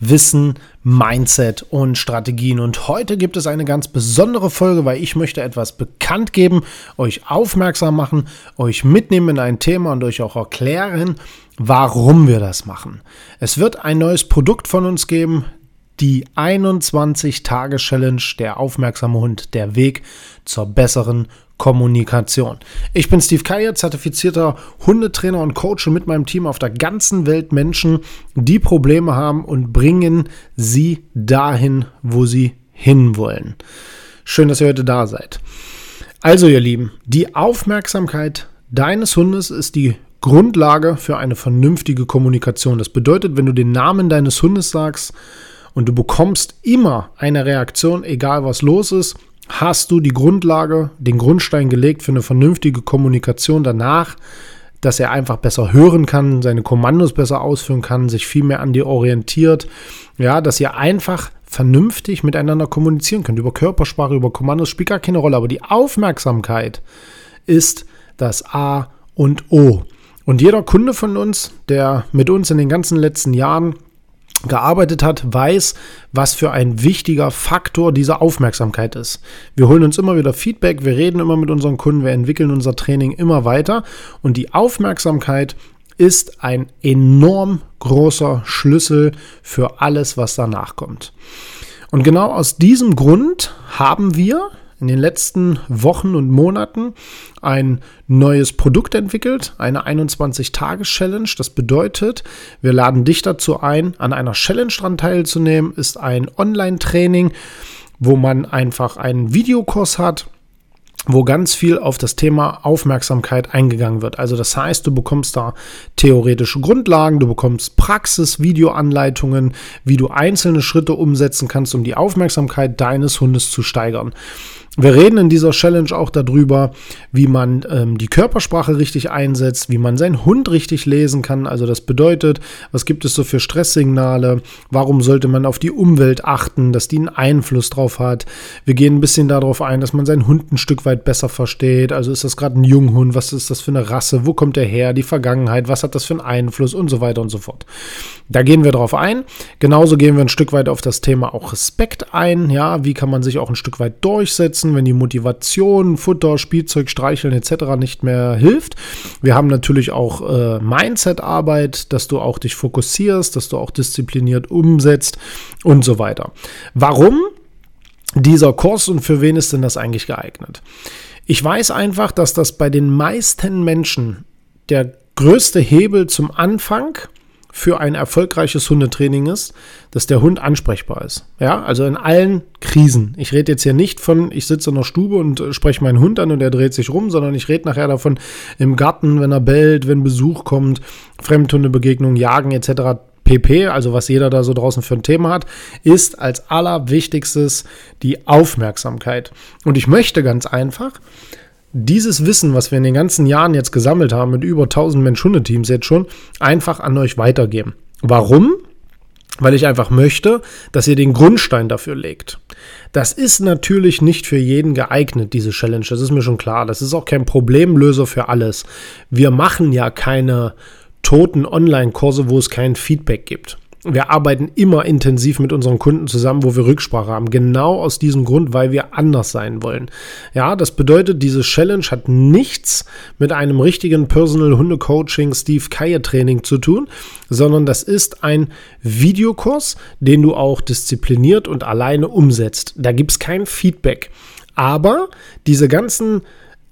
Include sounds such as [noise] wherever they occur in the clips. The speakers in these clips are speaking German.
Wissen, Mindset und Strategien. Und heute gibt es eine ganz besondere Folge, weil ich möchte etwas bekannt geben, euch aufmerksam machen, euch mitnehmen in ein Thema und euch auch erklären, warum wir das machen. Es wird ein neues Produkt von uns geben, die 21-Tage-Challenge Der aufmerksame Hund, der Weg zur besseren Kommunikation. Ich bin Steve Keier, zertifizierter Hundetrainer und Coach mit meinem Team auf der ganzen Welt Menschen, die Probleme haben und bringen sie dahin, wo sie hinwollen. Schön, dass ihr heute da seid. Also, ihr Lieben, die Aufmerksamkeit deines Hundes ist die Grundlage für eine vernünftige Kommunikation. Das bedeutet, wenn du den Namen deines Hundes sagst und du bekommst immer eine Reaktion, egal was los ist, hast du die Grundlage, den Grundstein gelegt für eine vernünftige Kommunikation danach, dass er einfach besser hören kann, seine Kommandos besser ausführen kann, sich viel mehr an dir orientiert. Ja, dass ihr einfach vernünftig miteinander kommunizieren könnt. Über Körpersprache, über Kommandos spielt gar keine Rolle. Aber die Aufmerksamkeit ist das A und O. Und jeder Kunde von uns, der mit uns in den ganzen letzten Jahren gearbeitet hat, weiß, was für ein wichtiger Faktor diese Aufmerksamkeit ist. Wir holen uns immer wieder Feedback, wir reden immer mit unseren Kunden, wir entwickeln unser Training immer weiter und die Aufmerksamkeit ist ein enorm großer Schlüssel für alles, was danach kommt. Und genau aus diesem Grund haben wir in den letzten Wochen und Monaten ein neues Produkt entwickelt, eine 21-Tage-Challenge. Das bedeutet, wir laden dich dazu ein, an einer Challenge dran teilzunehmen. Ist ein Online-Training, wo man einfach einen Videokurs hat wo ganz viel auf das Thema Aufmerksamkeit eingegangen wird. Also das heißt, du bekommst da theoretische Grundlagen, du bekommst Praxis, Videoanleitungen, wie du einzelne Schritte umsetzen kannst, um die Aufmerksamkeit deines Hundes zu steigern. Wir reden in dieser Challenge auch darüber, wie man ähm, die Körpersprache richtig einsetzt, wie man seinen Hund richtig lesen kann. Also das bedeutet, was gibt es so für Stresssignale? Warum sollte man auf die Umwelt achten, dass die einen Einfluss drauf hat? Wir gehen ein bisschen darauf ein, dass man seinen Hund ein Stück weit besser versteht. Also ist das gerade ein Junghund? Was ist das für eine Rasse? Wo kommt der her? Die Vergangenheit? Was hat das für einen Einfluss? Und so weiter und so fort. Da gehen wir drauf ein. Genauso gehen wir ein Stück weit auf das Thema auch Respekt ein. Ja, wie kann man sich auch ein Stück weit durchsetzen? Nutzen, wenn die Motivation, Futter, Spielzeug, Streicheln etc. nicht mehr hilft. Wir haben natürlich auch äh, Mindset-Arbeit, dass du auch dich fokussierst, dass du auch diszipliniert umsetzt und so weiter. Warum dieser Kurs und für wen ist denn das eigentlich geeignet? Ich weiß einfach, dass das bei den meisten Menschen der größte Hebel zum Anfang für ein erfolgreiches Hundetraining ist, dass der Hund ansprechbar ist. Ja, also in allen Krisen. Ich rede jetzt hier nicht von, ich sitze in der Stube und äh, spreche meinen Hund an und er dreht sich rum, sondern ich rede nachher davon im Garten, wenn er bellt, wenn Besuch kommt, Fremdhundebegegnungen, Jagen etc. PP, also was jeder da so draußen für ein Thema hat, ist als allerwichtigstes die Aufmerksamkeit. Und ich möchte ganz einfach, dieses Wissen, was wir in den ganzen Jahren jetzt gesammelt haben, mit über 1000 Mensch-Hunde-Teams jetzt schon, einfach an euch weitergeben. Warum? Weil ich einfach möchte, dass ihr den Grundstein dafür legt. Das ist natürlich nicht für jeden geeignet, diese Challenge. Das ist mir schon klar. Das ist auch kein Problemlöser für alles. Wir machen ja keine toten Online-Kurse, wo es kein Feedback gibt wir arbeiten immer intensiv mit unseren Kunden zusammen, wo wir Rücksprache haben. Genau aus diesem Grund, weil wir anders sein wollen. Ja, das bedeutet, diese Challenge hat nichts mit einem richtigen Personal Hunde Coaching Steve Keier Training zu tun, sondern das ist ein Videokurs, den du auch diszipliniert und alleine umsetzt. Da gibt es kein Feedback. Aber diese ganzen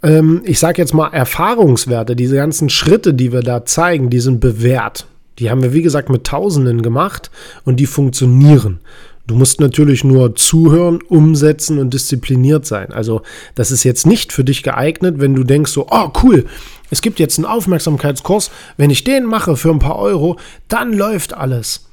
ähm, ich sage jetzt mal Erfahrungswerte, diese ganzen Schritte, die wir da zeigen, die sind bewährt. Die haben wir, wie gesagt, mit Tausenden gemacht und die funktionieren. Du musst natürlich nur zuhören, umsetzen und diszipliniert sein. Also das ist jetzt nicht für dich geeignet, wenn du denkst so, oh cool, es gibt jetzt einen Aufmerksamkeitskurs, wenn ich den mache für ein paar Euro, dann läuft alles.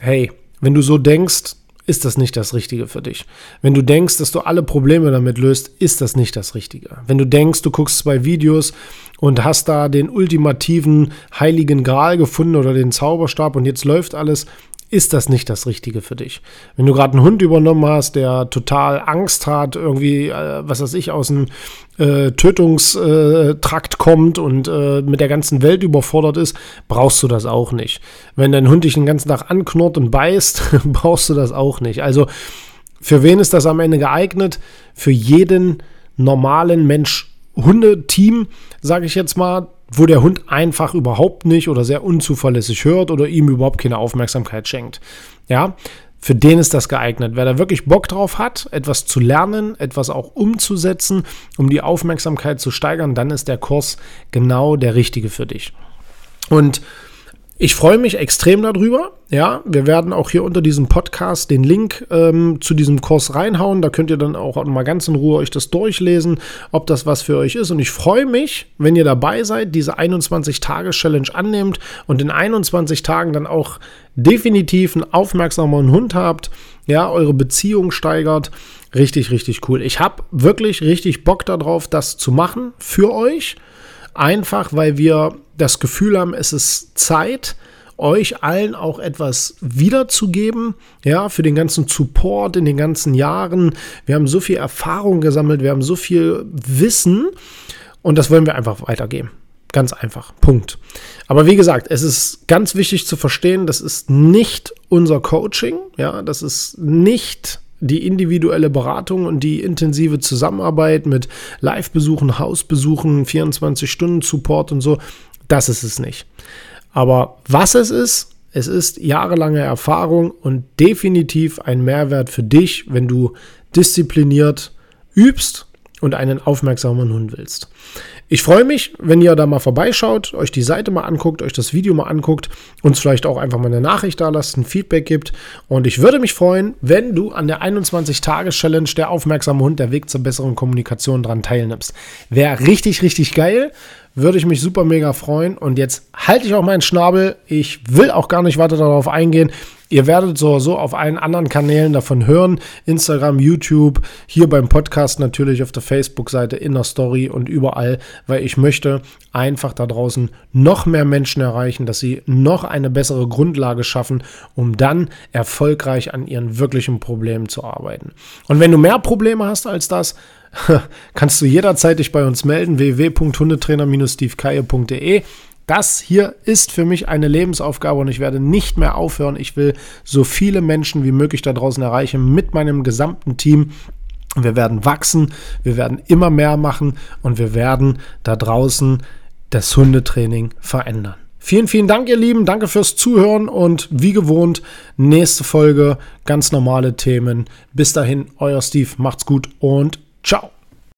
Hey, wenn du so denkst, ist das nicht das Richtige für dich. Wenn du denkst, dass du alle Probleme damit löst, ist das nicht das Richtige. Wenn du denkst, du guckst zwei Videos und hast da den ultimativen heiligen Gral gefunden oder den Zauberstab und jetzt läuft alles, ist das nicht das Richtige für dich. Wenn du gerade einen Hund übernommen hast, der total Angst hat, irgendwie, äh, was weiß ich, aus dem äh, Tötungstrakt kommt und äh, mit der ganzen Welt überfordert ist, brauchst du das auch nicht. Wenn dein Hund dich den ganzen Tag anknurrt und beißt, [laughs] brauchst du das auch nicht. Also, für wen ist das am Ende geeignet? Für jeden normalen Mensch Hundeteam, sage ich jetzt mal, wo der Hund einfach überhaupt nicht oder sehr unzuverlässig hört oder ihm überhaupt keine Aufmerksamkeit schenkt. Ja, für den ist das geeignet. Wer da wirklich Bock drauf hat, etwas zu lernen, etwas auch umzusetzen, um die Aufmerksamkeit zu steigern, dann ist der Kurs genau der richtige für dich. Und ich freue mich extrem darüber. Ja, wir werden auch hier unter diesem Podcast den Link ähm, zu diesem Kurs reinhauen. Da könnt ihr dann auch mal ganz in Ruhe euch das durchlesen, ob das was für euch ist. Und ich freue mich, wenn ihr dabei seid, diese 21-Tage-Challenge annehmt und in 21 Tagen dann auch definitiv einen aufmerksamen Hund habt, ja, eure Beziehung steigert. Richtig, richtig cool. Ich habe wirklich richtig Bock darauf, das zu machen für euch. Einfach, weil wir das Gefühl haben, es ist Zeit, euch allen auch etwas wiederzugeben, ja, für den ganzen Support in den ganzen Jahren. Wir haben so viel Erfahrung gesammelt, wir haben so viel Wissen und das wollen wir einfach weitergeben. Ganz einfach. Punkt. Aber wie gesagt, es ist ganz wichtig zu verstehen, das ist nicht unser Coaching, ja, das ist nicht die individuelle Beratung und die intensive Zusammenarbeit mit Live-Besuchen, Hausbesuchen, 24-Stunden-Support und so, das ist es nicht. Aber was es ist, es ist jahrelange Erfahrung und definitiv ein Mehrwert für dich, wenn du diszipliniert übst und einen aufmerksamen Hund willst. Ich freue mich, wenn ihr da mal vorbeischaut, euch die Seite mal anguckt, euch das Video mal anguckt, uns vielleicht auch einfach mal eine Nachricht da lasst, ein Feedback gibt. Und ich würde mich freuen, wenn du an der 21-Tages-Challenge der aufmerksame Hund, der Weg zur besseren Kommunikation dran teilnimmst. Wäre richtig, richtig geil. Würde ich mich super mega freuen. Und jetzt halte ich auch meinen Schnabel. Ich will auch gar nicht weiter darauf eingehen. Ihr werdet so auf allen anderen Kanälen davon hören. Instagram, YouTube, hier beim Podcast natürlich auf der Facebook-Seite, in der Story und überall, weil ich möchte einfach da draußen noch mehr Menschen erreichen, dass sie noch eine bessere Grundlage schaffen, um dann erfolgreich an ihren wirklichen Problemen zu arbeiten. Und wenn du mehr Probleme hast als das, [laughs] kannst du jederzeit dich bei uns melden, www.hundetrainer-stevekaye.de. Das hier ist für mich eine Lebensaufgabe und ich werde nicht mehr aufhören. Ich will so viele Menschen wie möglich da draußen erreichen mit meinem gesamten Team. Wir werden wachsen, wir werden immer mehr machen und wir werden da draußen das Hundetraining verändern. Vielen, vielen Dank, ihr Lieben. Danke fürs Zuhören und wie gewohnt, nächste Folge, ganz normale Themen. Bis dahin, euer Steve, macht's gut und ciao.